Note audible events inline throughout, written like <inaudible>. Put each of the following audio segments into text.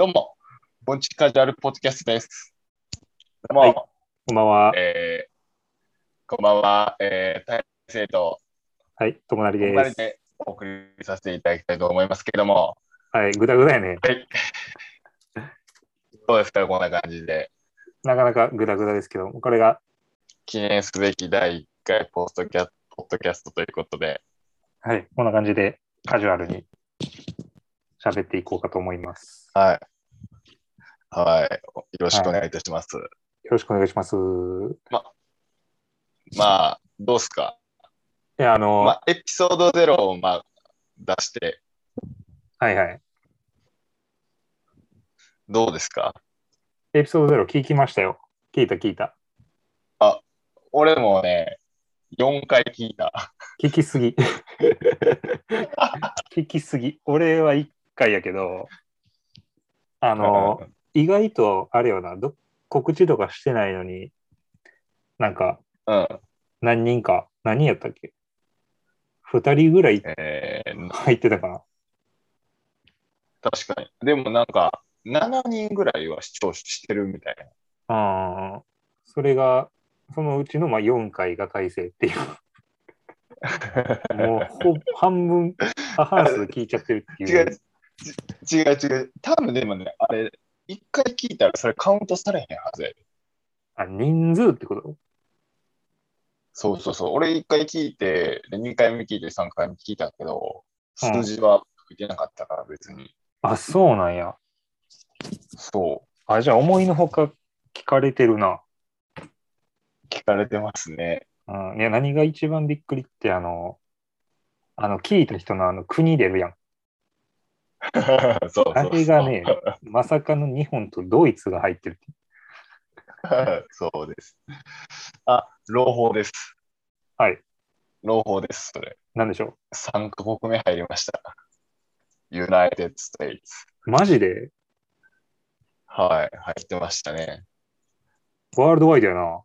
どうも、ボンチカジュアルポッドキャストです。どうも、はいこんばんは。えーこんばんは、えー、大生とはい、友成です。でお送りさせていただきたいと思いますけども、はい、ぐだぐだやね。はい。<laughs> どうですか、こんな感じで。なかなかぐだぐだですけど、これが、記念すべき第1回ポストキャポッドキャストということで、はい、こんな感じでカジュアルに喋っていこうかと思います。はい。はい。よろしくお願いいたします。よろしくお願いします。いまあ、どうですか？や、あの、まあ、エピソード0を、まあ、出して、はいはい。どうですか？エピソード0聞きましたよ。聞いた聞いた。俺もね、4回聞いた。聞きすぎ。<laughs> 聞きすぎ。俺は1回やけど、あの、意外とあれよな、ど告知とかしてないのに、なんかうん。何人か、何人やったっけ ?2 人ぐらいえー、入ってたかな？確かに。でもなんか、7人ぐらいは視聴してるみたいな。ああ、それが、そのうちのまあ4回が改正っていう、<laughs> もうほ半分、過半数聞いちゃってるっていう。違う、ち違う違う。多分でもね、あれ、1回聞いたらそれカウントされへんはずやで。あ、人数ってこと？そうそうそう。俺1回聞いて、で2回目聞いて3回目聞いたけど、数字は吹いてなかったから別に。あ、そうなんや。そう。あ、じゃあ思いのほか聞かれてるな。聞かれてますね。うん、いや、何が一番びっくりって、あの、あの、聞いた人のあの国出るやん。<laughs> そう。あれがね、まさかの日本とドイツが入ってる。<laughs> そうです。あ、朗報です。はい。朗報です、それ。なんでしょ3カ国目入りました。United States。う。マジで？はい、入ってましたね。ワールドワイドやな。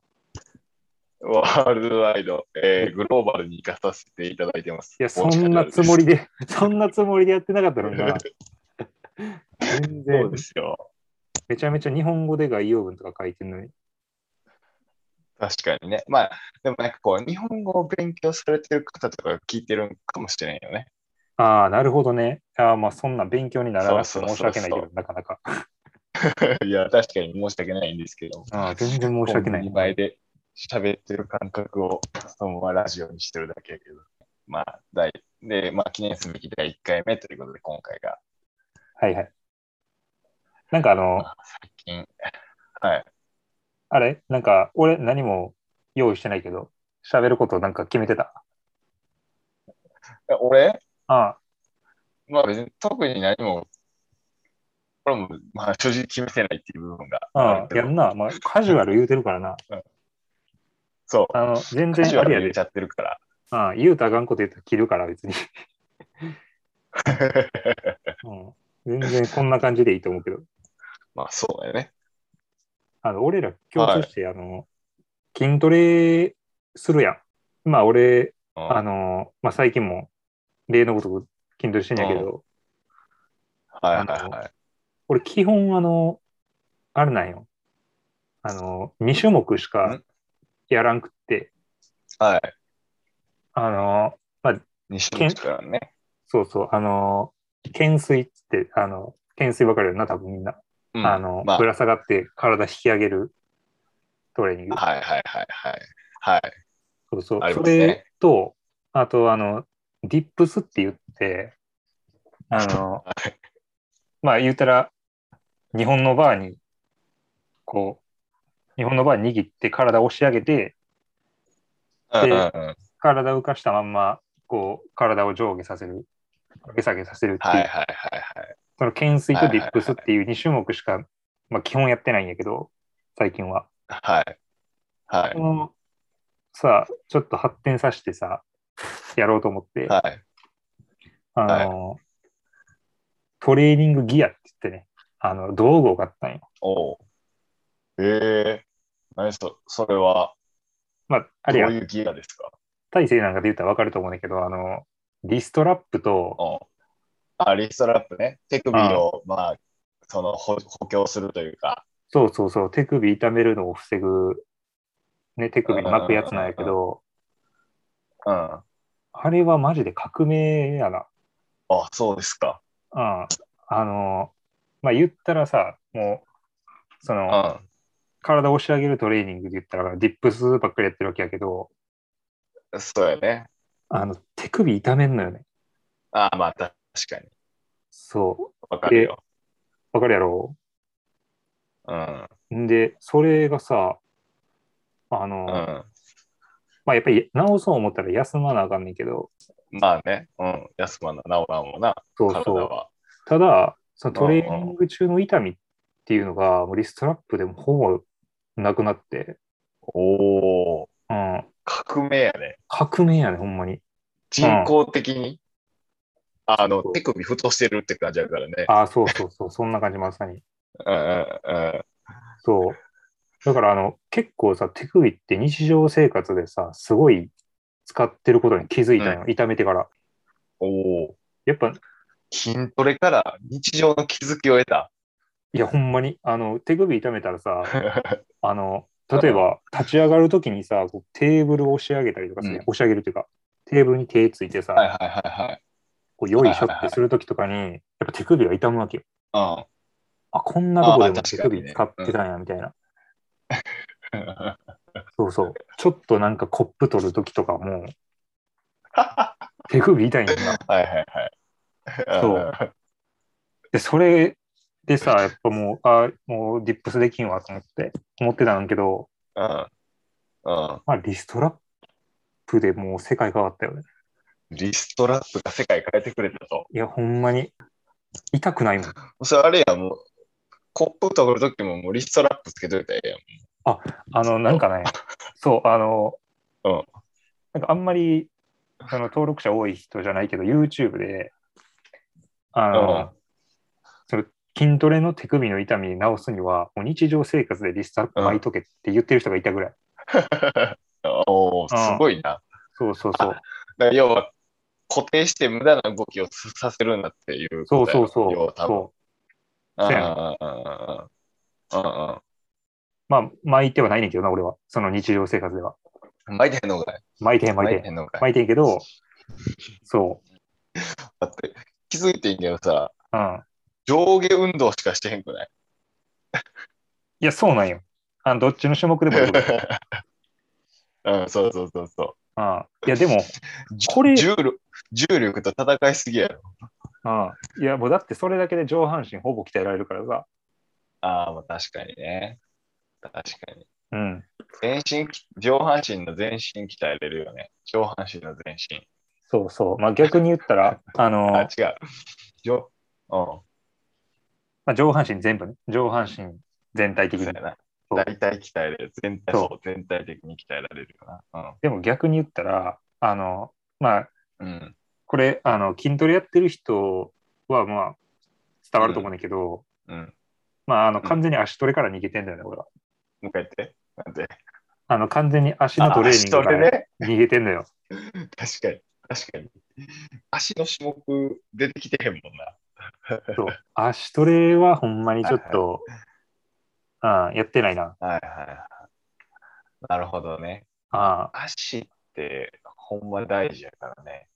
ワールドワイド、えーグローバルに行かさせていただいてます。いや、そんなつもりで。で、そんなつもりでやってなかったのにな。全そう然で、すよ。めちゃめちゃ日本語で概要文とか書いてるのに。確かにね。まあ、でもなんかこう、日本語を勉強されてる方とかが聞いてるかもしれないよね。ああ、なるほどね。ああ、まあそんな勉強にならなくて申し訳ないけど、なかなか。<laughs> いや、確かに申し訳ないんですけど。ああ、全然申し訳ない2。倍で喋ってる感覚をそのままラジオにしてるだけやけど。まあ、第で、まあ、記念すべき第1回目ということで、今回がはいはい。なんかあの、最近、はい。あれ？なんか俺何も用意してないけど、喋ることなんか決めてた？え俺？あまあ別に特に何も、これも、まあ正直決めてないっていう部分があ、あやんな。まあカジュアル言うてるからな。そう。あの、全然あれやでち。ゃってるから。ああ、言うたらあかんこと言ったら切るから別に。<laughs> うん、全然こんな感じでいいと思うけど。まあそうだよね。あの、俺ら共通して、あの、筋トレするやん。まあ俺、うんあの、まあ最近も例のごとく筋トレしてんやけど、はいはいはい。俺基本あの、あれなんよ。あの、2種目しかやらんくって、はい。あの、まあ、西本からね。そうそう、あの、懸垂って、あの、懸垂ばかりやんな、多分みんな。うんあの、まあ、ぶら下がって体引き上げるトレーニング。はいはいはいはい。はい。そうそう。ありそれと、あと、あの、ディップスって言って、あの、<laughs> はいまあ言ったら、日本のバーに、こう、日本のバー握って体を押し上げて、うんうんうん。体を浮かしたまんま、こう、体を上下させる、上げ下げさせるっていう、はいはいはいはい。その懸垂とディップスっていう2種目しか、まあ基本やってないんやけど、最近は。はい。はいさあ、ちょっと発展させてさ、やろうと思って、はい。あの、トレーニングギアって言ってね、あの、道具を買ったんよ。おう。ええ何そ、それは、まあ、あれやどう、いうギアですか？大勢なんかで言ったら分かると思うんだけど、あの、リストラップと、うん。あ、リストラップね。手首を、まあ、その補補強するというか。そうそうそう、手首痛めるのを防ぐ、ね、手首に巻くやつなんやけど、うん。あ、あれはマジで革命やな。そうですか。うん。あの、まあ、言ったらさ、もう、そうの、ん。体を押し上げるトレーニングで言ったら、ディップスばっかりやってるわけやけど、そうやね。あの、手首痛めんのよね。ああ、まあ、確かに。そわかるよ。う。わかるやろ？うん。んで、それがさ、あの、うん。まあ、やっぱり治そう思ったら休まなあかんねんけど、まあね。うん。休まな、治らんもんな。そうそう。ただ、そのトレーニング中の痛みっていうのが、もうリストラップでもほぼなくなって、おお、うん、革命やね。革命やね、ほんまに。人工的に、あのそう、手首太してるって感じやからね。ああ、そうそうそう、そんな感じまさに。うんうんうん。そう。だから、あの、結構さ、手首って日常生活でさ、すごい使ってることに気づいたよ、痛めてから。おお、やっぱ、筋トレから日常の気づきを得た。いや、ほんまに、あの、手首痛めたらさ、<laughs> あの、例えば、立ち上がるときにさ、こうテーブルを押し上げたりとかする、うん押し上げるっていうか、テーブルに手ついてさ、はいはいはいはい。こうよいしょってするときとかに、やっぱ手首が痛むわけよ。うん。あ、こんなとこであも手首使ってたんや、みたいな。そうそう。ちょっとなんかコップ取るときとかも、<laughs> 手首痛いんだ。はいはいはい。そうで、それでさ、やっぱもう、あもうディップスできんわと思って、思ってたんだけど、うん。うん。まあ、リストラップでもう世界変わったよね。リストラップが世界変えてくれたと。いや、ほんまに、痛くないもん。それあれや、もう、コップ取るときももうリストラップつけといたらええやん。あの、なんかね、そう、あの、うんなんかあんまり、その登録者多い人じゃないけど、YouTube で、あの、筋トレの手首の痛みに治すには、もう日常生活でリストラップ巻いとけって言ってる人がいたぐらい。<laughs> おお、すごいな。そうそうそう。だ要は、固定して無駄な動きをさせるんだっていうそうそうそう。ろ要は多分。そうまあ、巻いてはないねんけどな、俺は。その日常生活では。うん。巻いてんのかい巻いてへん、巻いてへん。巻いてへんけど、そだ <laughs> って気づいてんけどさ、う。うん。上下運動しかしてへんくない？いや、そうなんよ。あのどっちの種目でもいいこと <laughs> うん、そうそうそうそうん。いや、でも、う。これ重力重力と戦いすぎやろ。うん。いや、もうだってそれだけで上半身ほぼ鍛えられるからさ。ああ、まあ確かにね。確かに。うん。全身き、上半身の全身鍛えれるよね。上半身の全身。そうそう。まあ逆に言ったら、あの、あ、違う。上、うん。まあ、上半身全部ね。上半身全体的に大体鍛えれる。全体、そう全体的に鍛えられるよな。でも逆に言ったら、あの、まあ、うん。うん。これ、あの、筋トレやってる人は、まあ、伝わると思うんだけど、うん。まあ、あの、ん完全に足トレから逃げてんだよね、俺は。もう一回言って。なんで？あの、完全に足のトレーニングから。逃げてんのよ。確かに。確かに。足の種目出てきてへんもんな。そう。足トレはほんまにちょっと、あやってないな。はいはいはい。なるほどね。あ足ってほんま大事やからね。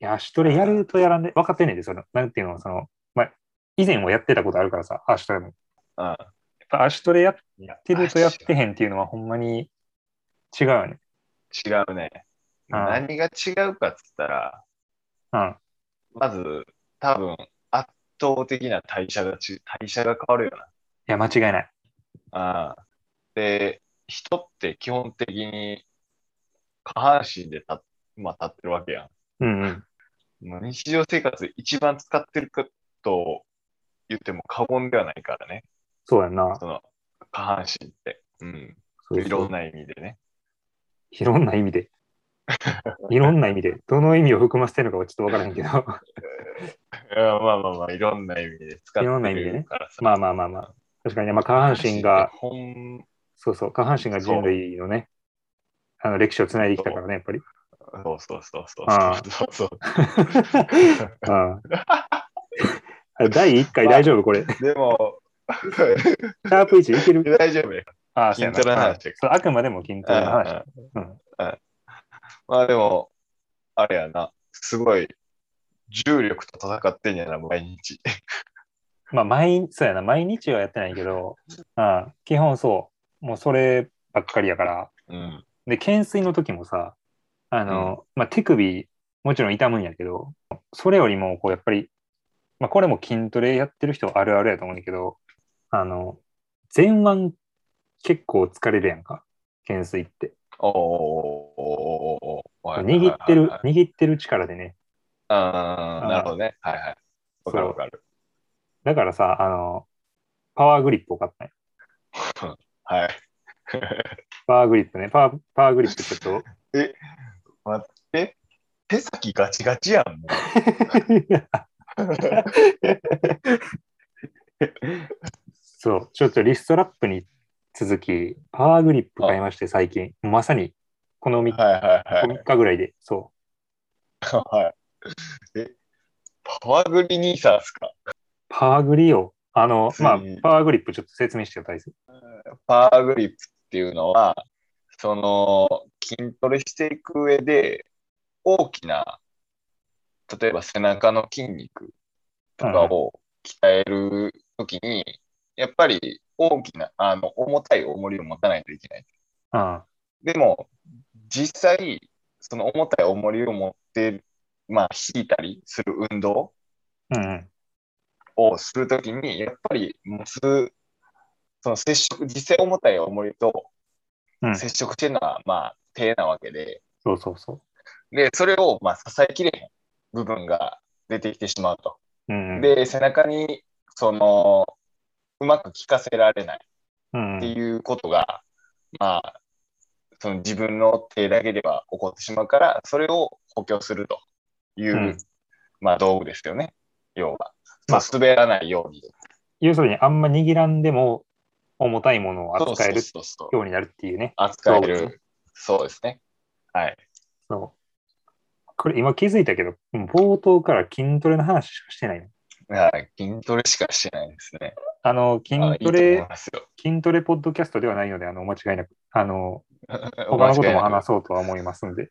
いや、足トレやるとやらんで、分かってんねんで、その、なんていうの、その、まあ、以前はやってたことあるからさ、足トレも。うん。やっぱ足トレやっやてるとやってへんっていうのはほんまに違うよね。違うね。うん何が違うかっつったら、うん。まず多分圧倒的な代謝がち、代謝が変わるよな。いや、間違いない。ああで、人って基本的に下半身で立,、まあ、立ってるわけやうんうん。う日常生活で一番使ってるかと言っても過言ではないからね。そうやんな。その下半身って。うん。そういろんな意味でね。いろんな意味で。<laughs> いろんな意味で。どの意味を含ませてるのかはちょっとわからへんけど。いやまあまあまあ、いろんな意味で使っていろんな意味でね。まあまあまあまあ。確かにね、まあ、下半身が、そうそう、下半身が人類のね、あの歴史をつないできたからね、やっぱり。そうそうそうそうああそうそう。う <laughs> んあ第1回大丈夫これ？シでも、<laughs> ャープ1いける？大丈夫や。あ筋トレの話あくまでも筋トレの話。うん。まあでも、あれやな、すごい重力と戦ってんやな、毎日。<laughs> まあ、毎、そうやな、毎日はやってないけど、あ基本そう。もうそればっかりやから。うん。で、懸垂の時もさ、あの、まあ、手首、もちろん痛むんやけど、それよりも、こう、やっぱり、まあ、これも筋トレやってる人あるあるやと思うんだけど、あの、前腕結構疲れるやんか、懸垂って。おー握ってる、握ってる力でね。あーなるほどね。はいはい。わかるわかる。だからさ、あの、パワーグリップを買ったんよはい。パワーグリップね。パワー、パワーグリップちょっと、え待って、手先ガチガチやん、もそう、ちょっとリストラップに行っ続き、パワーグリップ買いまして、最近。まさに、このう。3, はいはいはい。3日ぐらいで、そ <laughs> はい。え、パワーグリニーサーですか？う。パワーグリを、あの、まあパワーグリップちょっと説明してよ、大切。パワーグリップっていうのは、その筋トレしていく上で、大きな、例えば背中の筋肉とかを鍛えるときに、やっぱり大きな、あの、重たい重りを持たないといけない。うん。でも、実際、その重たい重りを持って、まあ、引いたりする運動。をするときに、やっぱり持つ、その接触、実際重たい重りとうん。接触してるのは、まあ、手なわけで、そうそうそで、それを、まあ、支えきれへん部分が出てきてしまうと。うん。で、背中に、その、うまく効かせられないうんうん、っていうことが、まあ、その自分の手だけでは起こってしまうから、それを補強するという、うんまあ、道具ですよね。要は。まあ滑らないように。要するに、あんま握らんでも、重たいものを扱えるようになるっていうね。扱える。そうですね。はい。そう。これ今気づいたけど、冒頭から筋トレの話しかしてないの。はい筋トレしかしてないですね。あの、筋トレ。筋トレポッドキャストではないので、あの、お間違いなく、あの、<laughs> 他のことも話そうとは思いますんで。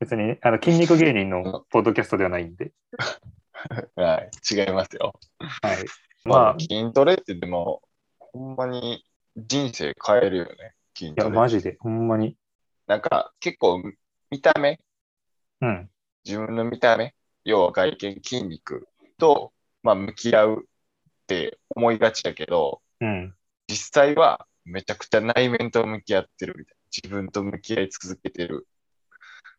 別に、あの、筋肉芸人のポッドキャストではないんで。<laughs> はい。違いますよ。はい。まあ、まあ、筋トレってでも、ほんまに人生変えるよね。筋いや、トレ。マジで、ほんまに。なんか、結構、見た目、うん。自分の見た目、要は外見、筋肉と、まあ、向き合うって思いがちだけど、うん。実際はめちゃくちゃ内面と向き合ってるみたいな。自分と向き合い続けてる。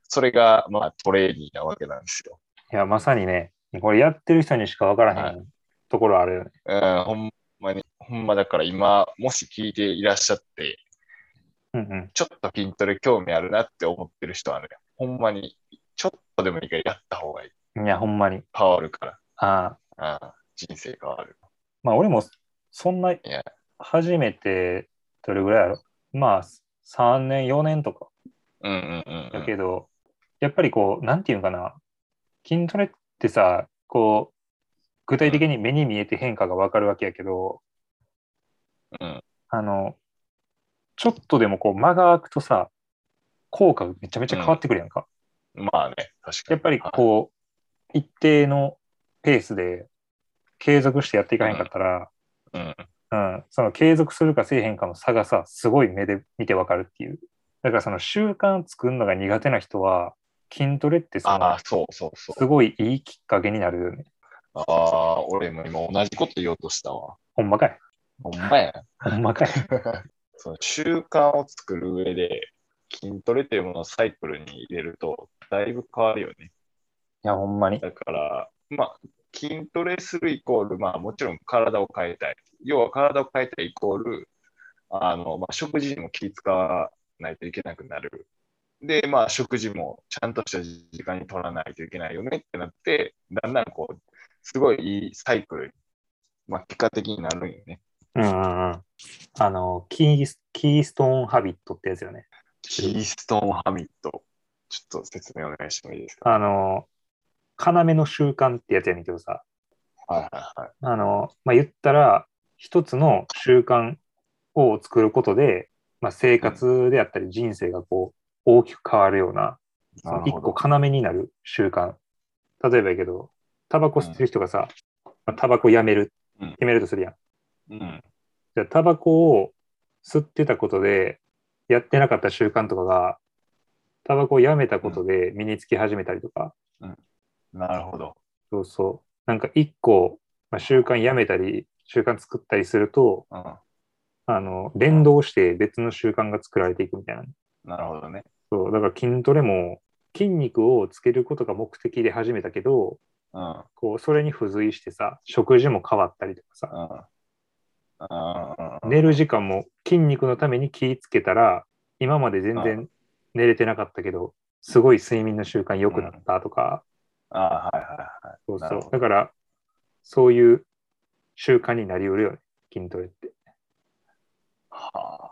それが、まあ、トレーニーなわけなんですよ。いや、まさにね、これやってる人にしかわからへはんところあるよね。うん、ほんまに、ほんまだから今、もし聞いていらっしゃって、うんうん。ちょっと筋トレ興味あるなって思ってる人はね、ほんまに、ちょっとでもいいからやった方がいい。いや、ほんまに。変わるから。ああ人生変わる。まあ、俺も、そんなや、初めて、どれぐらいやろ？まあ、3年、4年とか。うんうんうん、うん。だけど、やっぱりこう、なんていうのかな、筋トレってさ、こう、具体的に目に見えて変化がわかるわけやけど、うん。あの、ちょっとでもこう間が空くとさ、効果がめちゃめちゃ変わってくるやんか。まあね、確かに。やっぱりこう、一定のペースで継続してやっていかへんかったら、うん。うん、その継続するかせえへんかの差がさ、すごい目で見てわかるっていう。だからその習慣作るのが苦手な人は、筋トレってそのああ、そうそうそう。すごいいいきっかけになるよね。ああ、俺も今同じこと言おうとしたわ。ほんまかい。ほんまや。ほんまかい。<laughs> その習慣を作る上で、筋トレというものをサイクルに入れると、だいぶ変わるよね。いや、ほんまに。だから、まあ、筋トレするイコール、まあ、もちろん体を変えたい。要は体を変えたいイコール、あの、まあ、食事にも気使わないといけなくなる。で、まあ、食事もちゃんとした時間に取らないといけないよねってなって、だんだんこう、すごいいいサイクルに、まあ、結果的になるんよね。うんうんうん。あの、キース、キーストーンハビットってやつよね。キーストーンハミット。ちょっと説明お願いしてもいいですか？あの、要の習慣ってやつやねんけどさ、はいはいはい。あの、まあ、言ったら、一つの習慣を作ることで、まあ、生活であったり人生がこう、大きく変わるような、一個要になる習慣。例えばやけど、タバコ吸ってる人がさ、タバコやめる、うん決めるとするやん。うん。じゃあ、タバコを吸ってたことで、やってなかった習慣とかが、タバコをやめたことで身につき始めたりとか、なるほど。そうそう。なんか一個、まあ、習慣やめたり、習慣作ったりすると、うん。あの、連動して別の習慣が作られていくみたいな。なるほどね。そう、だから筋トレも筋肉をつけることが目的で始めたけど、うん。こう、それに付随してさ、食事も変わったりとかさ、うん。寝る時間も筋肉のために気ぃつけたら、今まで全然寝れてなかったけど、すごい睡眠の習慣良くなったとか、ああ、はいはいはい。そうそうだから、そういう習慣になりうるよね、筋トレって。はあ。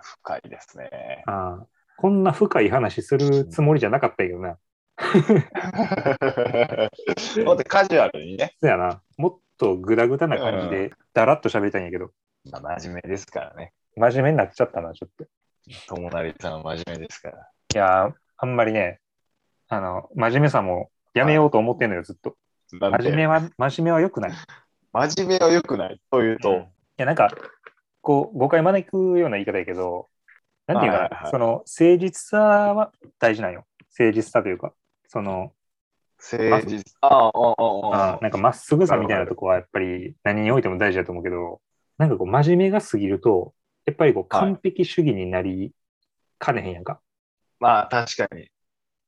深いですね。ああこんな深い話するつもりじゃなかったけどな。<laughs> もっとカジュアルにね。そやな。もっとグダグダな感じで、だらっと喋りたいんやけど、まあ、真面目ですからね。真面目になっちゃったな、ちょっと。い友成さんは真面目ですから。やー、あんまりね、あの、真面目さもやめようと思ってんのよ、ずっと。真面目は、真面目は良くない。い真面目は良くないというと、や、なんか、こう、誤解招くような言い方やけど、なんていうかな、はいはいはいその、誠実さは大事なんよ。誠実さというか、その、誠実。ああ、ああ、ああ。あなんかまっすぐさみたいなとこはやっぱり何においても大事だと思うけど、なんかこう真面目が過ぎると、やっぱりこうはい完璧主義になりかねへんやんか。まあ、確かに。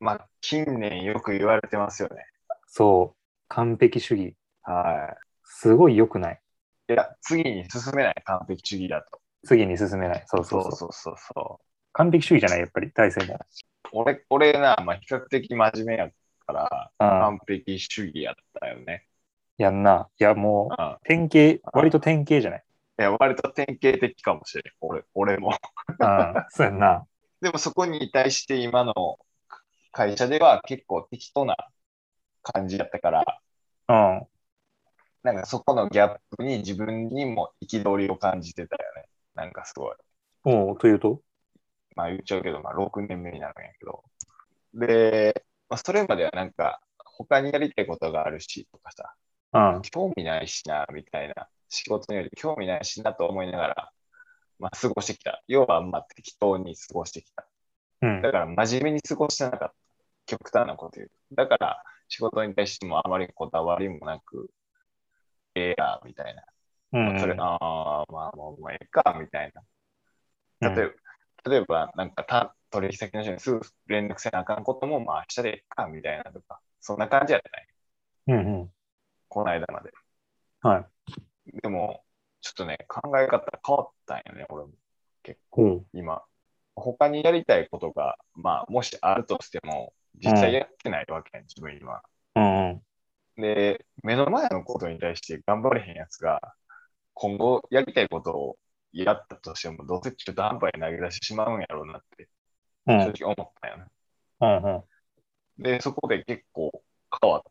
まあ、近年よく言われてますよね。そう、完璧主義。はすごい良くない。い。いや、次に進めない完璧主義だと。次に進めない。そうそそう。そううそうそうそう。完璧主義じゃない、やっぱり、大勢も。俺、俺な、まあ、比較的真面目やから、うん、完璧主義やったよね。やんな。いや、もう、うん。典型、割と典型じゃない？いや、割と典型的かもしれん。俺、俺も。うん、そうやんな。でもそこに対して今の会社では結構適当な感じだったから、うん。なんかそこのギャップに自分にも憤りを感じてたよね。なんかすごい。おうというと？まあ言っちゃうけど、まあ6年目になるんやけど。で、まあ、それまではなんか他にやりたいことがあるしとかさ、うん。興味ないしな、みたいな。仕事により興味ないしなと思いながら、まあ過ごしてきた。要はまあ適当に過ごしてきた。うんだ。から真面目に過ごしてなかった。極端なこと言うと。だから仕事に対してもあまりこだわりもなく、ええや、みたいな。うん。それ、ああ、まあもう、まあ、ええか、みたいな。うん例えば、例えばなんかた取引先の人にすぐ連絡せなあかんことも、まあ明日でええか、みたいなとか、そんな感じやったね。うんうん。この間まで。はい。でも、ちょっとね、考え方変わったんよね、俺も。ほう。今。他にやりたいことが、まあ、もしあるとしても、実際やってないわけやん、自分今。うんうん。で、目の前のことに対して頑張れへんやつが、今後やりたいことをやったとしても、どうせ中途半端に投げ出してしまうんやろうなって、うん正直思ったよね。うんうん。で、そこで結構変わっ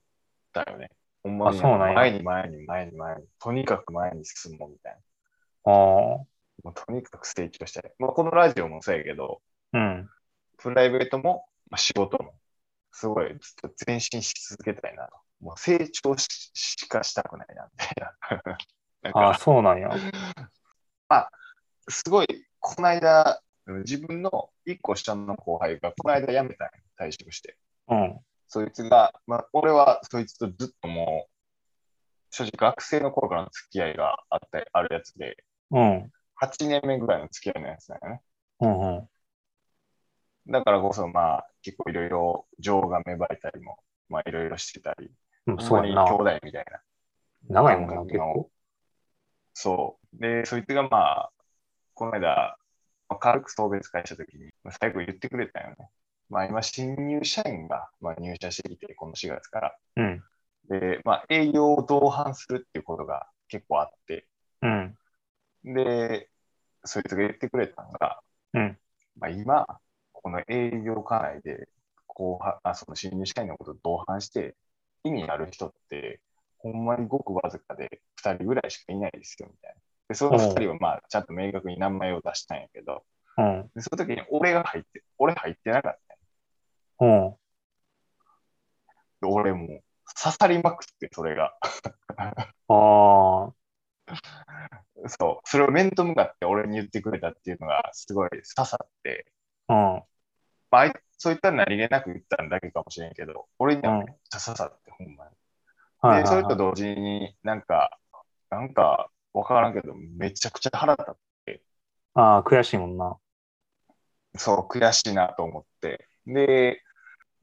たよね。ほんまに前に前に前に前に、とにかく前に進もうみたいああ。な。もうとにかく成長したい。まあ、このラジオもそうやけど、うん。プライベートも、まあ、仕事も、すごいずっと前進し続けたいなと。もう成長ししかしたくないな、みたいな。<laughs> なんああ、か、そうなんや。すごい、この間、自分の一個下の後輩が、この間辞めたんよ退職して。うん。そいつが、まあ、俺はそいつとずっともう、正直学生の頃からの付き合いがあったあるやつで、うん。8年目ぐらいの付き合いのやつだよね。うんうん。だからこそ、まあ、結構いろいろ情が芽生えたりも、まあ、いろいろしてたり、うん、そう兄弟みたいな。長いもんな、結構。そう。で、そいつがまあ、この間、まあ軽く送別会したときに、まあ最後言ってくれたよね。まあ今、新入社員が、まあ、入社してきて、この4月から。うん。で、まあ営業を同伴するっていうことが結構あって、うん。で、そいつが言ってくれたのが、うんまあ今、この営業課内で、後輩、あ、その新入社員のことを同伴して、意味ある人って、ほんまにごくわずかで2人ぐらいしかいないですよ、みたいな。で、その2人はまあ、ちゃんと明確に名前を出したんやけど、うん。でその時に俺が入って、俺入ってなかったうん。で俺もう刺さりまくって、それが。あそう、それを面と向かって俺に言ってくれたっていうのがすごい刺さって、あ。うん。まあそういった何気なく言ったんだけかもしれんけど、俺にはうんめっちゃ刺さって、ほんまに。はいで、それはいはい。と同時になんか、なんか、わからんけど、めちゃくちゃ腹立って、ああ、悔しいもんな。そう、悔しいなと思って。で、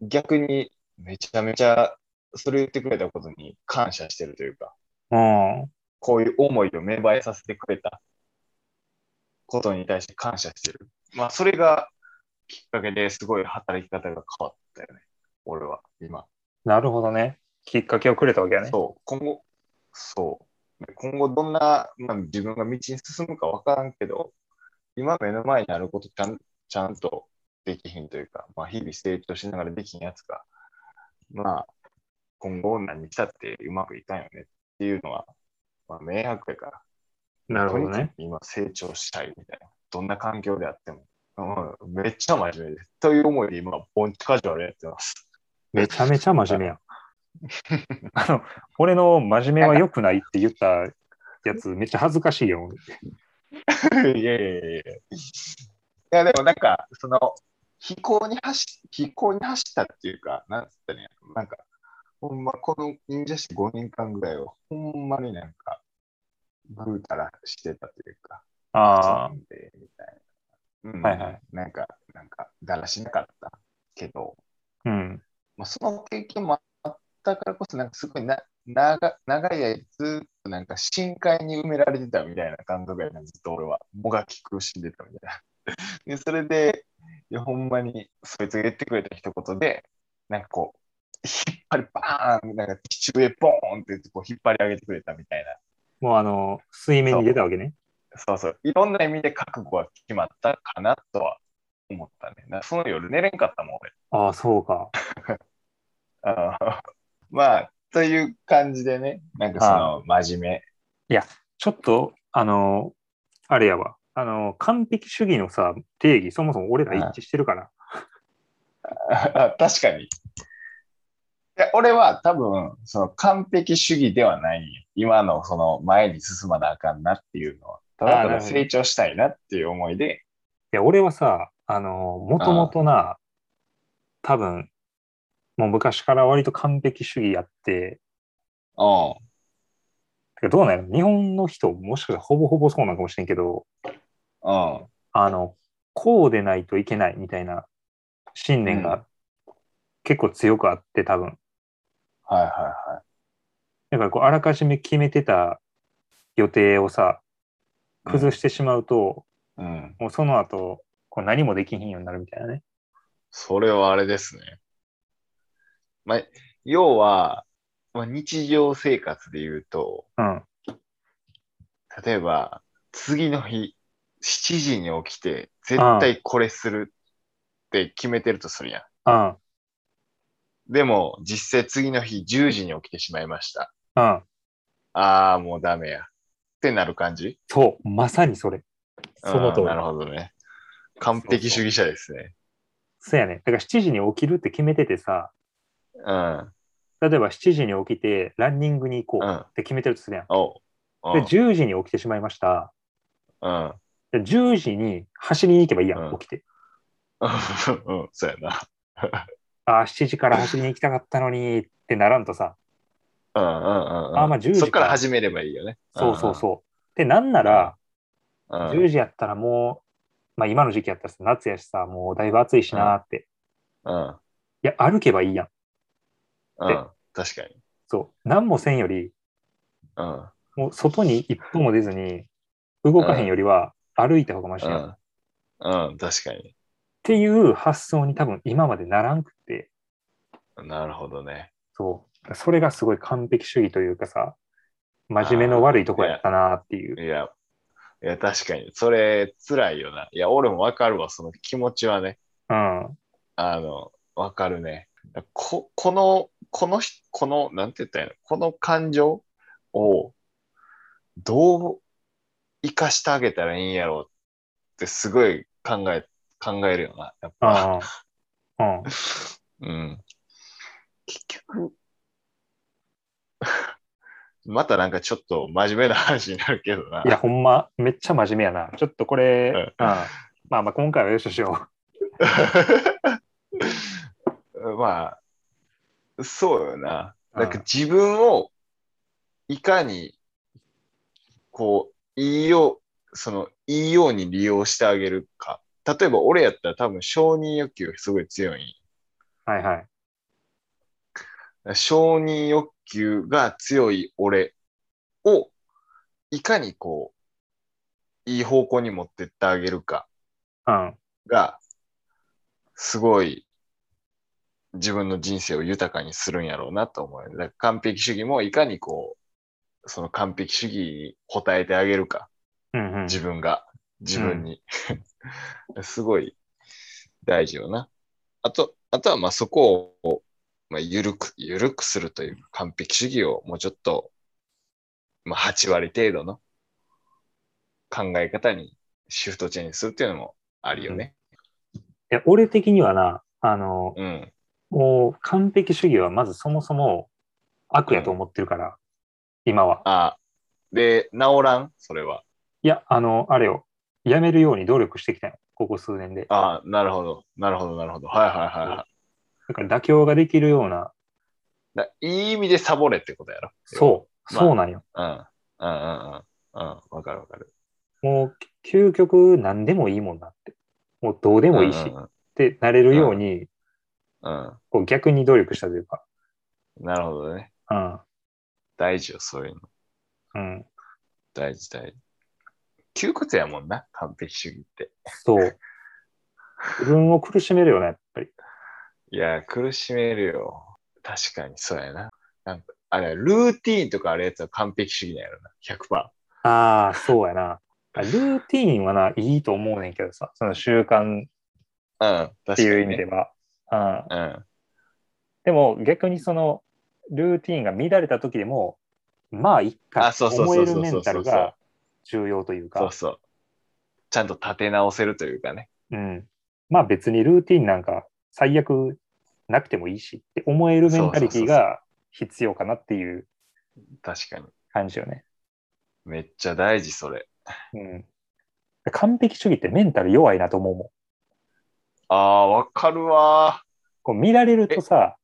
逆にめちゃめちゃ、それ言ってくれたことに感謝してるというか、うん。こういう思いを芽生えさせてくれたことに対して感謝してる。まあ、それがきっかけですごい働き方が変わったよね。俺は、今。なるほどね。きっかけをくれたわけやね。そう、今後、そう。今後どんな、まあ、自分が道に進むかわからんけど、今目の前にあることちゃんちゃんとできひんというか、まあ、日々成長しながらできひんやつが、まあ、今後何したってうまくいかんよねっていうのは、まあ、明白やから。なるほどね。く今成長したいみたいな。どんな環境であっても。うん、めっちゃ真面目です。という思いで今、ボンチカジュアルやってます。めちゃめちゃ真面目やん。<laughs> あの、俺の真面目は良くないって言ったやつ、めっちゃ恥ずかしいよ。<laughs> いやいやいやいや。でもなんか、その、飛行に走、飛行に走ったっていうか、なんつったらいいんやろなんか、ほんま、この忍者史5年間ぐらいを、ほんまになんか、ぐうたらしてたというか、あ遊んで、みたいな。うん、はいはいなんか、なんか、だらしなかったけど、あ。うん。まあ、その経験もあったからこそ、なんかすごいな長長い間ずっとなんか深海に埋められてたみたいな感覚やな、ずっと俺は。もがき苦しんでたみたいな。<laughs> で、それで、いや、ほんまにそいつが言ってくれた一言で、なんかこう、引っ張りバーン、なんか地中へボーンってこう引っ張り上げてくれたみたいな。もうあの、水面に出たわけね。そうそう。いろんな意味で覚悟は決まったかなとは思ったね。その夜寝れんかったもん、俺。ああ、そうか。<laughs> あーまあ、という感じでね、なんかその真面ちょっと、あの、あれやわ。あの、完璧主義のさ、定義、そもそも俺ら一致してるから。目。確かに。いや俺は多分、その完璧主義ではない今のその前に進まなあかんなっていうのは。ただただ成長したいなっていう思いで、いや、俺はさ、あの、もともとな、多分、もう昔から割と完璧主義やって、うん。てかどうなんやろ日本の人、もしかしたらほぼほぼそうなのかもしれんけど、うん。あの、こうでないといけないみたいな信念うが結構強くあって、多分。はいはいはい。だからこう、あらかじめ決めてた予定をさ、崩してしまうと、うん。もうその後、こう何もできひんようになるみたいなね。それはあれですね。まあ、要は、まあ、日常生活で言うと、うん。例えば、次の日、7時に起きて、絶対これするって決めてるとするやん。うん。でも、実際次の日10時に起きてしまいました。うん。ああ、もうダメや。ってなる感じ？そう、まさにそれ。その通りな。るほどね。完璧主義者ですね。そうやね。だから7時に起きるって決めててさ、うん。例えば7時に起きてランニングに行こう。うんって決めてるとするやん。おう。おで、う10時に起きてしまいました。うん。で10時に走りに行けばいいやん、うん起きて。<laughs> うん、そうやな。ああ、7時から走りに行きたかったのにってならんとさ、うんうんうんうん。あまあ10時そっから始めればいいよね。そうそうそう。で、なんなら、うん。10時やったらもう、まあ今の時期やったらさ夏やしさ、もうだいぶ暑いしなーって。うん。いや、歩けばいいやん。うん。確かに。そう。何もせんより、うん。もう外に一歩も出ずに、動かへんよりは歩いた方がマシやん。うん。確かに。ていう発想に多分今までならんくって、なるほどね。そう。それがすごい完璧主義というかさ、真面目の悪いとこやったなーっていう。いや、いや、確かに。それ、辛いよな。いや、俺もわかるわ、その気持ちはね。うん。あの、わかるね。こ、この、このひ、この、なんて言ったらいいの？この感情を、どう生かしてあげたらいいんやろうってすごい考え、考えるよな。やっぱ。ああ。うん。うん。結局、<laughs> またなんかちょっと真面目な話になるけどな。いや、ほんま、めっちゃ真面目やな。ちょっとこれ、うんうん、まあまあ、今回はよしとしよ <laughs> まあ、そうよな。うんなんか自分をいかに、こう、いいよう、その、いいように利用してあげるか。例えば俺やったら多分承認欲求がすごい強い。はいはい。承認欲求が強い俺を、いかにこう、いい方向に持ってってあげるかうん。が、すごい自分の人生を豊かにするんやろうなと思うよ。だから完璧主義もいかにこう、その完璧主義に応えてあげるか、うんうん。自分が、自分に。<laughs> すごい大事よな。あと、あとはまあそこを、まあ、緩く、緩くするというか、完璧主義をもうちょっと、まあ8割程度の考え方にシフトチェンジするっていうのもあるよね。いや俺的にはな、あの、うん。もう完璧主義はまずそもそも悪やと思ってるから、今は。あで、治らん？それは。いや、あの、あれよ、やめるように努力してきたよ、ここ数年で。あなるほど。なるほど、なるほど。はいはいはいはい。だから妥協ができるような、だいい意味でサボれってことやろ？そう、まあそうなんよ。う。うん。うんうんうん。うん。わかるわかる。もう、究極何でもいいもんなって。もうどうでもいいし、うんってなれるように、うんこう逆に努力したというか。うん。なるほどね。うん。大事よ、そういうの。うん。大事大事。窮屈やもんな、完璧主義って。そう。自分を苦しめるよね、やっぱり。いや、苦しめるよ。確かにそうやな。なんか、あれ、ルーティーンとかあるやつは完璧主義なんやろな、100%。ああ、そうやな。ルーティーンはな、いいと思うねんけどさ、その習慣っていう意味でね。は。うん。うん。でも逆にそのルーティーンが乱れた時でも、まあいっかあそうそう思えそうそうるメンタルが重要というか、そうそう。ちゃんと立て直せるというかね。うん。まあ別にルーティーンなんか最悪なくてもいいしって思えるメンタリティが必要かなっていう確かに。感じよね。めっちゃ大事、それ。うん。完璧主義ってメンタル弱いなと思うもん。ああ、わかるわこう見られるとさ、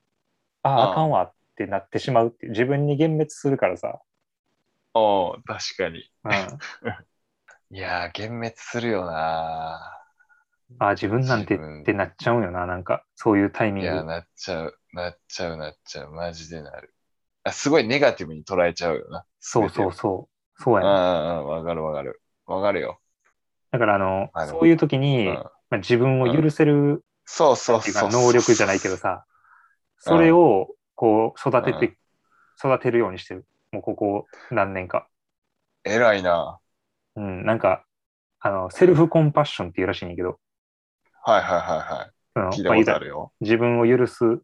ああああ、あかんわってなってしまうっていう、自分に幻滅するからさ。ー。おー確かに。うん、<laughs> いやー、幻滅するよなああ、自分なんて自分ってなっちゃうんよな、なんか、そういうタイミング。いや、なっちゃう、なっちゃう、なっちゃう。マジでなる。あすごいネガティブに捉えちゃうよな。そうそうそう。そううんやね。うんうん、わかるわかる。わかるよ。だから、あの、あのそういう時うに、ん、まあ、自分を許せるそうそうっていうかそう。能力じゃないけどさ、それをこう育てて、育てるようにしてる。もうここ何年か。偉いな。うん、なんか、あの、セルフコンパッションっていうらしいんやけど、はいはいはいはい。その聞いたことあるよ。自分を許す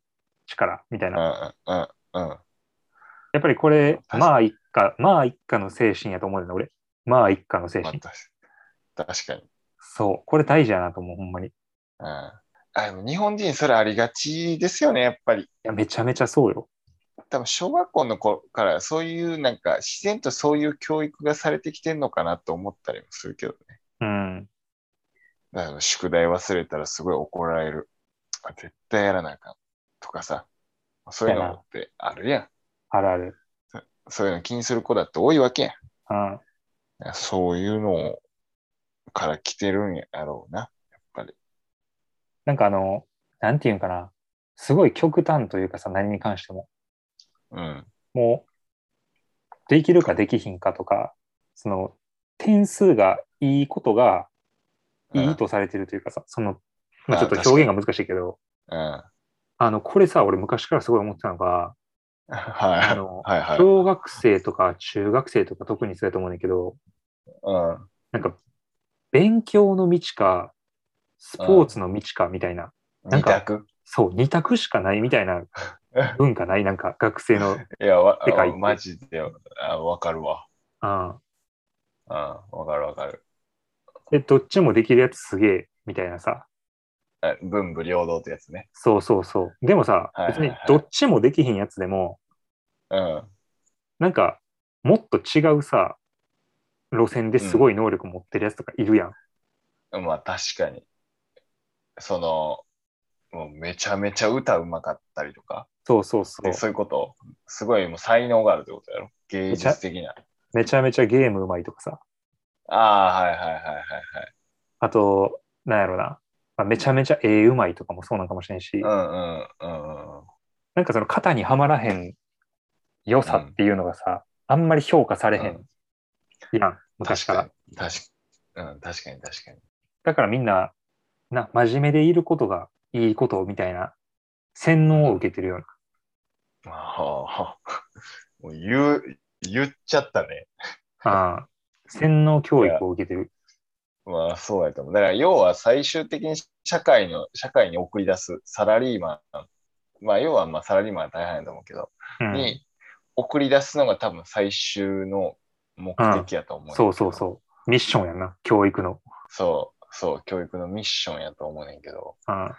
力みたいうんな。うんうんうん。やっぱりこれ、まあ一家、まあ一家の精神やと思うねんな、俺。まあ一家の精神。まあ確確かに。そう。これ大事やなと思う、ほんまに。いうん。あ日本人それありがちですよね、やっぱり。や、めちゃめちゃそうよ。多分小学校の頃からそういうなんか自然とそういう教育がされてきてんのかなと思ったりもするけどね。うん。だから宿題忘れたらすごい怒られる。あ絶対やらなあかん。とかさ。そういうのってあるやん。あるある。そういうの気にする子だって多いわけやん。うん。そういうのから来てるんやろうな。やっぱり。なんかあの、なんていうんかな。すごい極端というかさ、何に関しても。うん。もう、できるかできひんかとか、その、点数がいいことがいいとされてるというかさ、その、まあ、ちょっと表現が難しいけど、うん。うん。あの、これさ、俺昔からすごい思ってたのが、はい。あのはいはい。小学生とか中学生とか特にそうやと思うんだけど、うん。なんか、勉強の道か、スポーツの道かみたいな、なんか二択そう、二択しかないみたいな <laughs> 文化ない？なんか学生の。いや、わ世界ってマジで、あわかるわ。うん。うん、わかるわかる。で、どっちもできるやつすげえ、みたいなさ。あ文武両道ってやつね。そうそうそう。でもさ、はいはいはい別にどっちもできひんやつでも、うん。なんか、もっと違うさ、路線ですごい能力持ってるやつとかいるやん。まあ確かに。その、もうめちゃめちゃ歌うまかったりとか、そうそうそうで。そういうこと、すごいもう才能があるってことやろ芸術的な。めちゃめちゃゲームうまいとかさ。ああ、はいはいはいはいはい。あと、なんやろな。まあ、めちゃめちゃ絵うまいとかもそうなんかもしれんし、うんうんうんうん。なんかその型にはまらへん良さっていうのがさ、あんまり評価されへんやん、昔から。確かに。確かに確かに。だからみんな、な、真面目でいることがいいことみたいな洗脳を受けてるような。ああ、<laughs> もう言う、言っちゃったね。ああ洗脳教育を受けてる。まあそうやと思う。だから要は最終的に社会の、社会に送り出すサラリーマン、まあ要はまあサラリーマンは大変やと思うけど、うん、に送り出すのが多分最終の目的やと思う、そうそうそう。ミッションやんな、教育の。そう、そう、教育のミッションやと思うねんけど、うん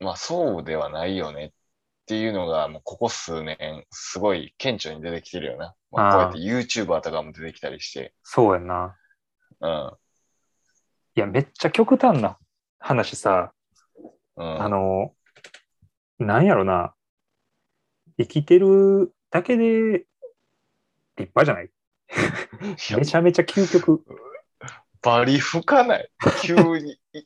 まあそうではないよねっていうのが、もうここ数年、すごい顕著に出てきてるよな。まあ、こうやって YouTuber とかも出てきたりして、そうやんな。うん。いや、めっちゃ極端な話さ、うん、あの、なんやろな、生きてるだけで立派じゃない？いやめちゃめちゃ究極。バリ吹かない。急に、い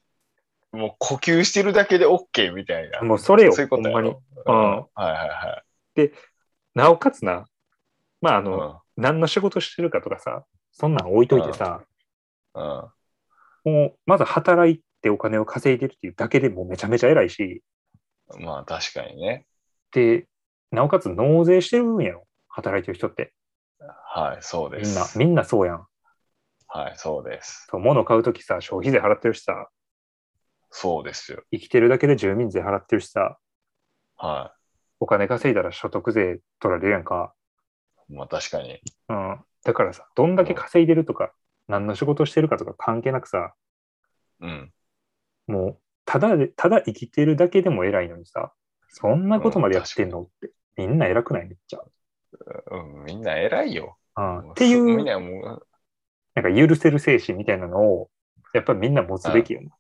もう呼吸してるだけで OK みたいな。もうそれよ、そういうことやほんまにろ。。うん。うんはいはいはい。なおかつな、まあ、あうの、ん。何の仕事してるかとかさ、そんなん置いといてさ、うん。もう、まず働いてお金を稼いでるっていうだけでもうめちゃめちゃ偉いし、まあ確かにね。で、なおかつ納税してるんやろ、働いてる人って。はい、そうでみんな、す。みんなそうやん。はい、そうです。そう物買うときさ、消費税払ってるしさ、そうですよ。生きてるだけで住民税払ってるしさ、はお金稼いだら所得税取られるやんか。い。まあ確かに。うん。だからさ、どんだけ稼いでるとか、何の仕事してるかとか関係なくさ、うん。もう、ただで、ただ生きてるだけでも偉いのにさ、そんなことまでやってんの？って、みんな偉くないめっちゃ。うん、みんな偉いよ。うん。っていみんう、なもう、なんか許せる精神みたいなのを、やっぱりみんな持つべきよね。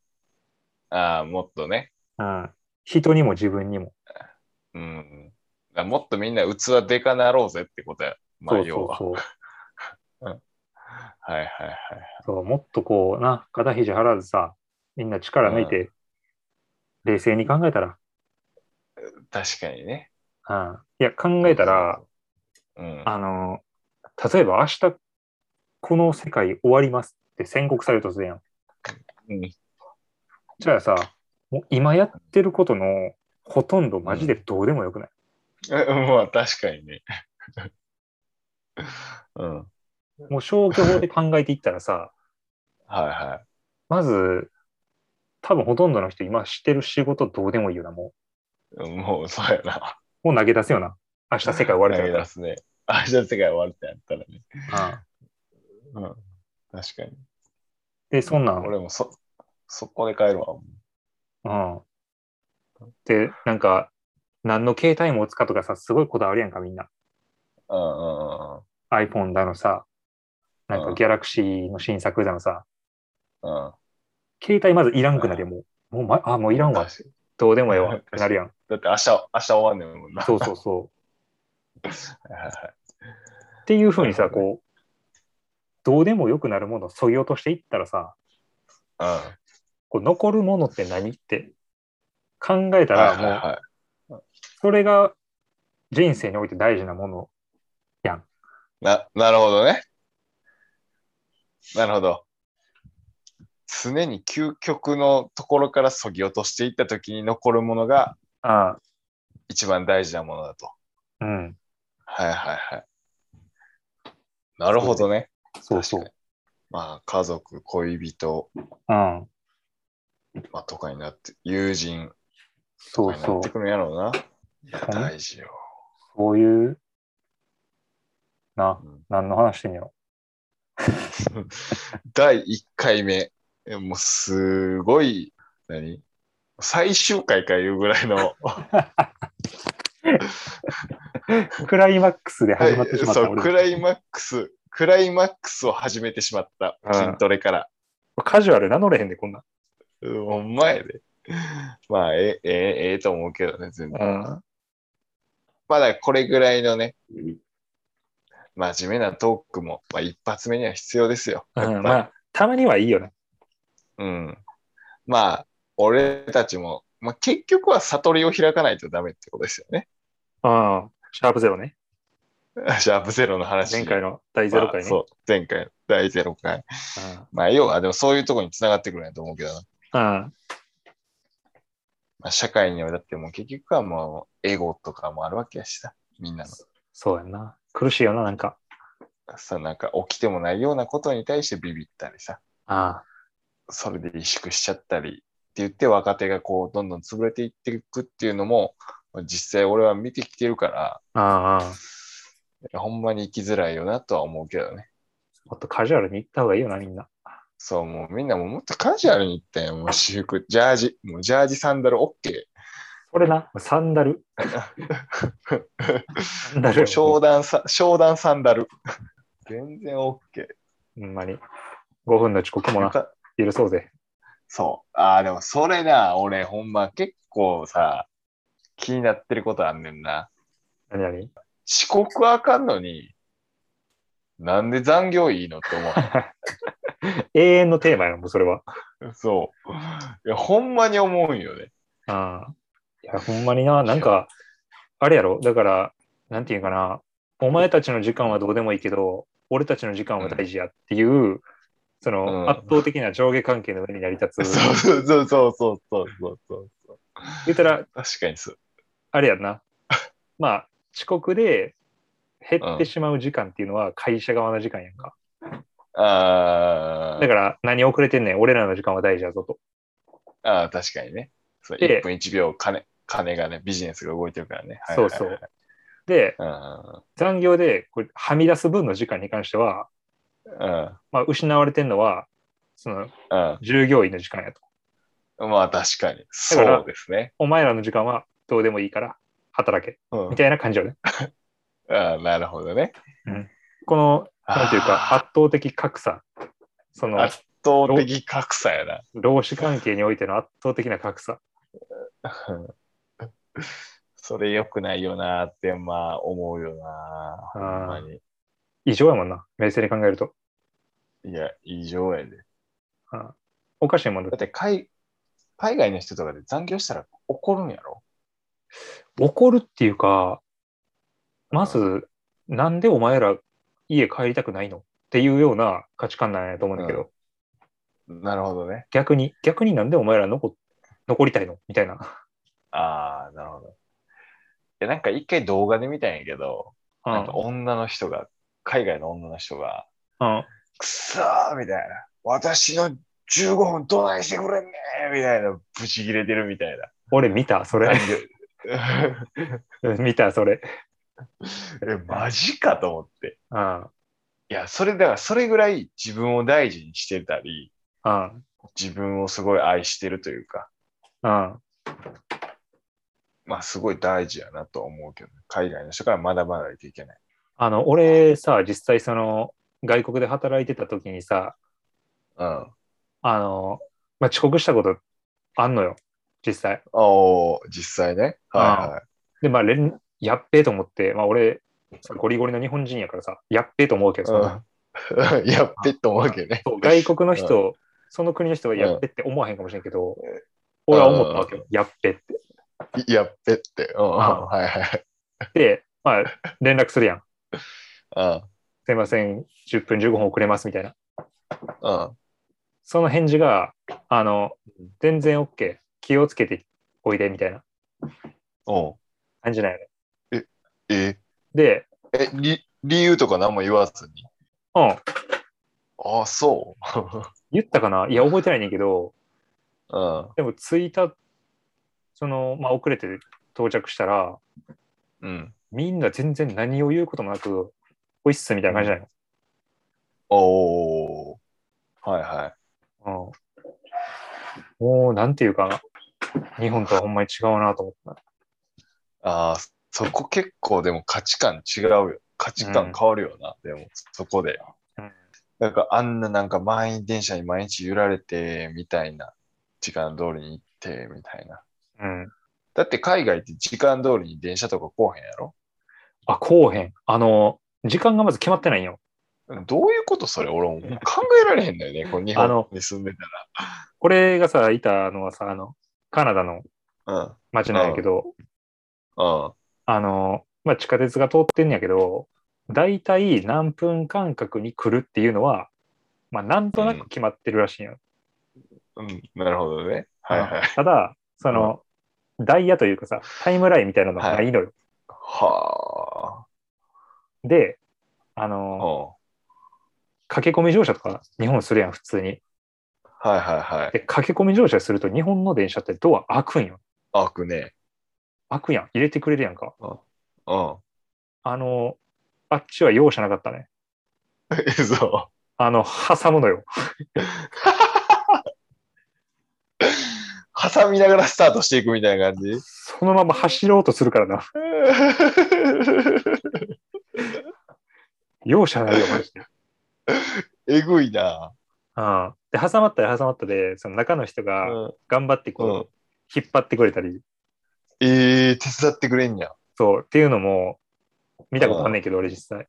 ああ、もっとね。うん。人にも自分にも。うん。だもっとみんな器でかなろうぜってことや。まあそう要は。そうそう。<laughs> はいはいはい。そうもっとこうな、肩肘張らずさ、みんな力抜いて、冷静に考えたら、確かにね。うん。いや、考えたら、、うん。あの、例えば明日、この世界終わりますって宣告されるとするやん。うんじゃあさ、もう今やってることのほとんどマジでどうでもよくない、えまあ確かにね。<laughs> うん。もう消去法で考えていったらさ、はいはい。まず、多分ほとんどの人今してる仕事どうでもいいよな、もうんもうそうやな。う。もう投げ出すよな。明日世界終わるから投げ出。すね。明日世界終わるってやったらね。うんうん。確かに。で、そんなん、俺もそ、そこで帰るわ。うん。で、なんか、何の携帯持つかとかさ、すごいこだわりやんか、みんな。うんうんうん iPhone だのさ、なんかうんギャラクシーの新作だのさ、うん。うん。携帯まずいらんくなりもう、もう、ま、あ、もういらんわ。どうでもええわ <laughs> ってなるやん。だって明日、明日終わんねんもんな。そうそうそう。<laughs> はいはいはいっていうふうにさ、こう、どうでもよくなるものを削ぎ落としていったらさ、うん。こう残るものって何？って考えたら、はいはいもう、はい。それが人生において大事なものやん。な、なるほどね。なるほど。常に究極のところから削ぎ落としていったときに残るものがあ一番大事なものだと。あ、うん。はいはいはい。なるほどね。そうそうまあ、家族、恋人、うん。まあ、とかになって、友人、そうそうなって。くるんやろうな。いや、うん大事よ。そういう、なう、ん何の話してんやろ。<laughs> 第1回目。えもうすごい、何？最終回かいうぐらいの。<laughs> クライマックスで始まってしまった。そう、俺クライマックス、クライマックスを始めてしまった。うん筋トレから。カジュアル名乗れへんで、こんなほんまやで。まあ、ええ、ええ、ええと思うけどね、全然。うん。まだこれぐらいのね、真面目なトークも、まあ、一発目には必要ですよ。まあ、たまにはいいよね。うん。まあ、俺たちも、まあ、結局は悟りを開かないとダメってことですよね。うん。シャープゼロね。<laughs> シャープゼロの話。前回の第ゼロ回ね。まあそう、前回の第ゼロ回。うんまあ、要は、でもそういうところに繋がってくるんやと思うけどな。うん。まあ、社会にはだってもう結局はもう、エゴとかもあるわけやしさ。みんなの。そうやんな。苦しいよな、なんか。さ、なんか起きてもないようなことに対してビビったりさ。あそれで萎縮しちゃったりって言って若手がこうどんどん潰れていっていくっていうのもまあ実際俺は見てきてるからあ、あほんまに生きづらいよなとは思うけどね。もっとカジュアルに行った方がいいよな、みんな。そう、もうみんなももっとカジュアルにいったよ。もう私服、ジャージ、もうジャージサンダル OK。これな、サンダル。サンダルよ。商談さ、商談サンダル。<laughs> 全然 OK。ほんまに。5分の遅刻もな、た <laughs> 許そうぜ。そう。ああ、でもそれな、俺ほんま結構さ、気になってることあんねんな。何々遅刻はあかんのに、なんで残業いいのって思わ <laughs> <laughs> 永遠のテーマやもん、それは。そう。いや、ほんまに思うんよね。ああ。いや、ほんまにな、なんか、あれやろ、だから、なんていうかな、お前たちの時間はどうでもいいけど、俺たちの時間は大事やっていう、その、うん圧倒的な上下関係の上に成り立つ。そ <laughs> うそうそうそうそうそうそうそう。言ったら、確かにそう。あれやんな。<laughs> まあ、遅刻で減ってしまう時間っていうのは会社側の時間やんか。あだから、何遅れてんねん、俺らの時間は大事やぞと。ああ、確かにね。そうで1分1秒金、金がね、ビジネスが動いてるからね。はいそうはいはいそう。で、うん残業でこれはみ出す分の時間に関しては、うんまあ、失われてるのは、その従業員の時間やと。うん。まあ確かに。そらうですね。お前らの時間はどうでもいいから働け。うんみたいな感じよね。<laughs> ああなるほどね。この、なんていうか、あ圧倒的格差。その、圧倒的格差やな。労使関係においての圧倒的な格差。<laughs> それ良くないよなって、まあ思うよな。ほんまに。異常やもんな。冷静に考えると。いや、異常やで。うんおかしいもんだだって海、海外の人とかで残業したら怒るんやろ？怒るっていうか、まず、なんでお前ら家帰りたくないの？っていうような価値観なんやと思うんだけど、なるほどね。逆に、逆になんでお前ら残残りたいの？みたいな。ああ、なるほど。いや、なんか一回動画で見たんやけど、うんなんか女の人が、海外の女の人が、うんくそーみたいな。私の15分どないしてくれんねーみたいな、ブチ切れてるみたいな。俺見た、それ。残 <laughs> 見た、それ。業 <laughs> え、マジかと思って。うん。いや、それ、だからそれぐらい自分を大事にしてたり、うん。自分をすごい愛してるというか、うん。まあすごい大事やなとは思うけど、海外の人から学ばないといけない。あの、俺さ、実際その、外国で働いてた時にさ、うん。あの、まあ、遅刻したことあんのよ、実際。おー実際ね。はいはい。で、まあ、連やっべえと思って、まあ、俺、ゴリゴリの日本人やからさ、やっべえと思うけどさ、うん。<laughs> やっべって思うけどね。外国の人、その国の人はやっべって思わへんかもしれんけど、俺は思ったわけよ、やっべって。やっべって。うん。はいはい。で、まあ、連絡するやん。うん。すいません、10分15分遅れますみたいな。うん。その返事が、あの、全然 OK、気をつけておいでみたいな感じなんよね。え、で、え、理、理由とか何も言わずに？うん、ああ、そ言ったかな？いや、覚えてないねんけど、う。<laughs> うん。でも着いたその、まあ、遅れて到着したら、うん。みんな全然何を言うこともなく、おいっすみたいな感じじゃない？おー。はいはい。の、うん、もう、なんていうか、日本とはほんまに違うなと思った。ああ、そこ結構でも価値観違うよ。価値観変わるよな、でも、そこで。うんなんかあんななんか満員電車に毎日揺られて、みたいな。時間通りに行って、みたいな。うん。だって海外って時間通りに電車とか来おへんやろ？あ、こうへん。あの、時間がまず決まってないんよ。どういうことそれ俺もう考えられへんだよね。<laughs> こう日本に住んでこれがさ、いたのはさ、あの、カナダのたら。街なんやけど、うん。うん。あの、まあ、地下鉄が通ってんやけど、だいたい何分間隔に来るっていうのは、まあ、なんとなく決まってるらしいんよ。うん。なるほどね。はいはい。ただ、その、ダイヤというかさ、タイムラインみたいなのがないのよ。はで、ああ。の、うん。駆け込み乗車とか日本するやん、普通に。はいはいはい。で、駆け込み乗車すると日本の電車ってドア開くんよ。開くね。開くやん。入れてくれるやんか。うん。あの、あっちは容赦なかったね。え、そう。あの、挟むのよ。挟みながらスタートしていくみたいな感じ？そのまま走ろうとするからな。<laughs> 容赦ないよ、マジで。えぐいな。うん。で、挟まったら挟まったで、その中の人うがん。頑張ってこう、うん引っ張ってくれたり、ええ手伝ってくれんや。そう、っていうのも見たことあんねんけど、俺実際。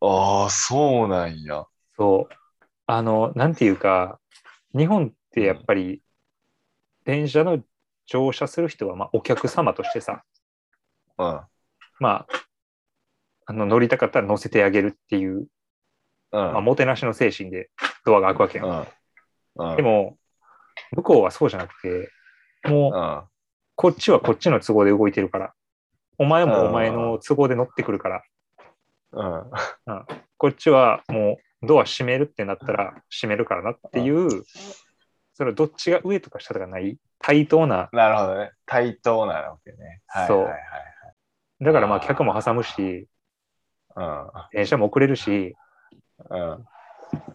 ああ、そうなんや。そう。あの、なんていうか、日本ってやっぱり、電車の乗車する人は、まあ、お客様としてさ、うん。まあ、あの乗りたかったら乗せてあげるっていう、うん。まあ、もてなしの精神でドアが開くわけやん。うん。うん。でも、向こうはそうじゃなくて、もう、うん。こっちはこっちの都合で動いてるから、お前もお前の都合で乗ってくるから、うん。こっちはもうドア閉めるってなったら閉めるからなっていう、それどっちが上とか下とかない？対等な、なるほどね。対等なわけね。はいそうはいはいだからまあ客も挟むし、は電車も遅れるし。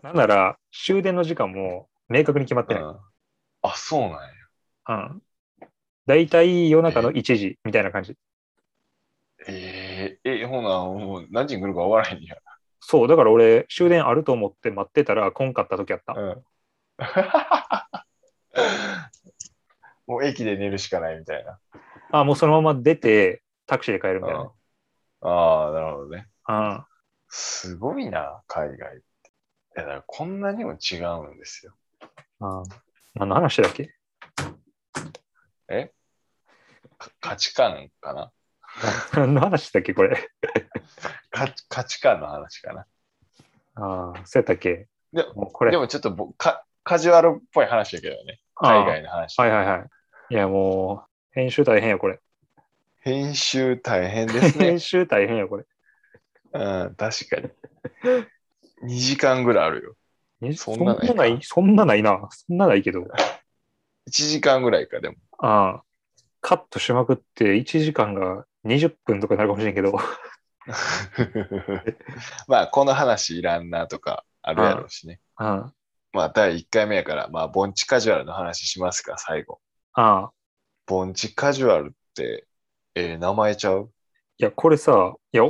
なんなら終電の時間も明確に決まってない。うんあ、そうなんや。うん。だいたい夜中の1時みたいな感じ。えええ、ほな、もう何時に来るか分からへんねや。そう、だから俺終電あると思って待ってたら、こんかった時あった。うん。<laughs> もう駅で寝るしかないみたいな。あ、もうそのまま出てタクシーで帰るみたいな。ああ、なるほどね。うん。すごいな、海外って。いや、だからこんなにも違うんですよ。うん。何の話だっけ？<laughs> か価値観かな？<laughs> 何の話だっけこれ？<laughs> 価価値観の話かな。ああ、そうやったっけ？でもうこれ。でもちょっとぼかカジュアルっぽい話だけどね。海外の話。はいはいはい。いやもう、編集大変よ、これ。編集大変ですね編。集大変よ、これ。うん、確かに。2時間ぐらいあるよ。えそんなない、そんなないな。そんなないけど。1時間ぐらいか、でも。ああ。カットしまくって1時間が20分とかになるかもしれんけど。<laughs> まあ、この話いらんなとかあるやろうしね。あまあ、第1回目やから、まあ、盆地カジュアルの話しますか、最後。あ。ああ。盆地カジュアルって、えー名前ちゃう？いや、これさ、いや、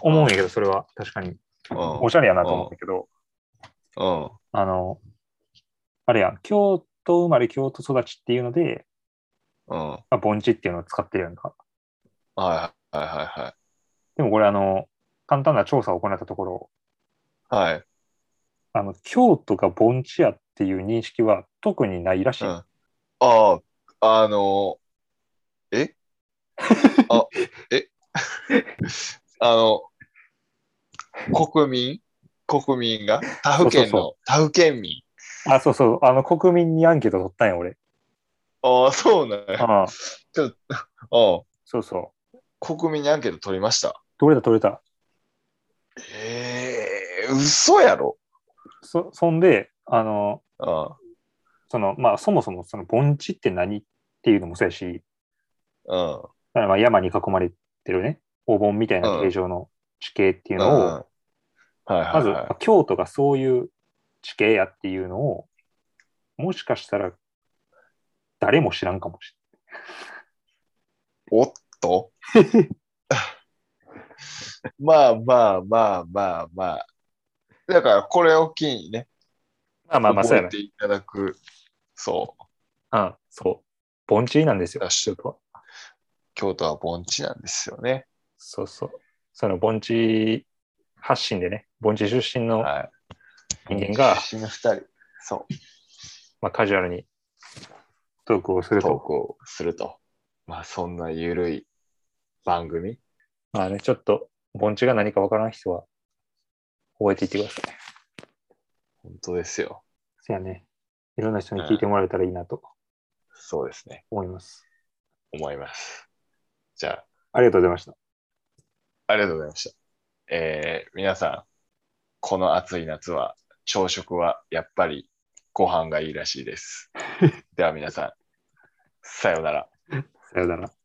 思うんやけど、それは確かに。うん。おしゃれやなと思うんだけど、うん。あの、あれやん、京都生まれ京都育ちっていうので、うん。まあ、盆地っていうのを使ってるやんか。はいはいはいはい。でもこれ、あの、簡単な調査を行ったところ、はい。あの、京都が盆地やっていう認識は特にないらしい。うん。ああ、あの、え？あ、<laughs> え？<laughs> あの、国民？国民が？他府県そうの、他府県民？あ、そうそう、あの、国民にアンケート取ったんや、俺。ああ、そうなんや。ああちょっと、あそうそう。あ、国民にアンケート取りました？取れた取れた。ええ嘘やろ。そ、そんで、あの、あその、まあ、そもそもその盆地って何っていうのもそうやし、うん。だからまあ山に囲まれてるね、お盆みたいな形状の地形っていうのを、うんはいはい、まず、はいまあ京都がそういう地形やっていうのを、もしかしたら誰も知らんかもしおっと？<laughs> まあまあまあまあまあ。だからこれを機にね、れない。まあまあまあ、そうやねて。いただく、そう。あそう。盆地なんですよ。だし京都は盆地なんですよね。そうそう。その盆地発信でね、盆地出身の、はい。人間が出身の二人、そう。まあ、カジュアルにトークをすると。トークをすると。まあそんなゆるい番組。まあね、ちょっと盆地が何かわからん人は覚えていってください。本当ですよ。そやね。いろんな人に聞いてもらえたらいいなとそうですね。思います。思います。じゃあ、ありがとうございました。ありがとうございました。えー、皆さん、この暑い夏は、朝食はやっぱりご飯がいいらしいです。では皆さん、さようなら。さようなら。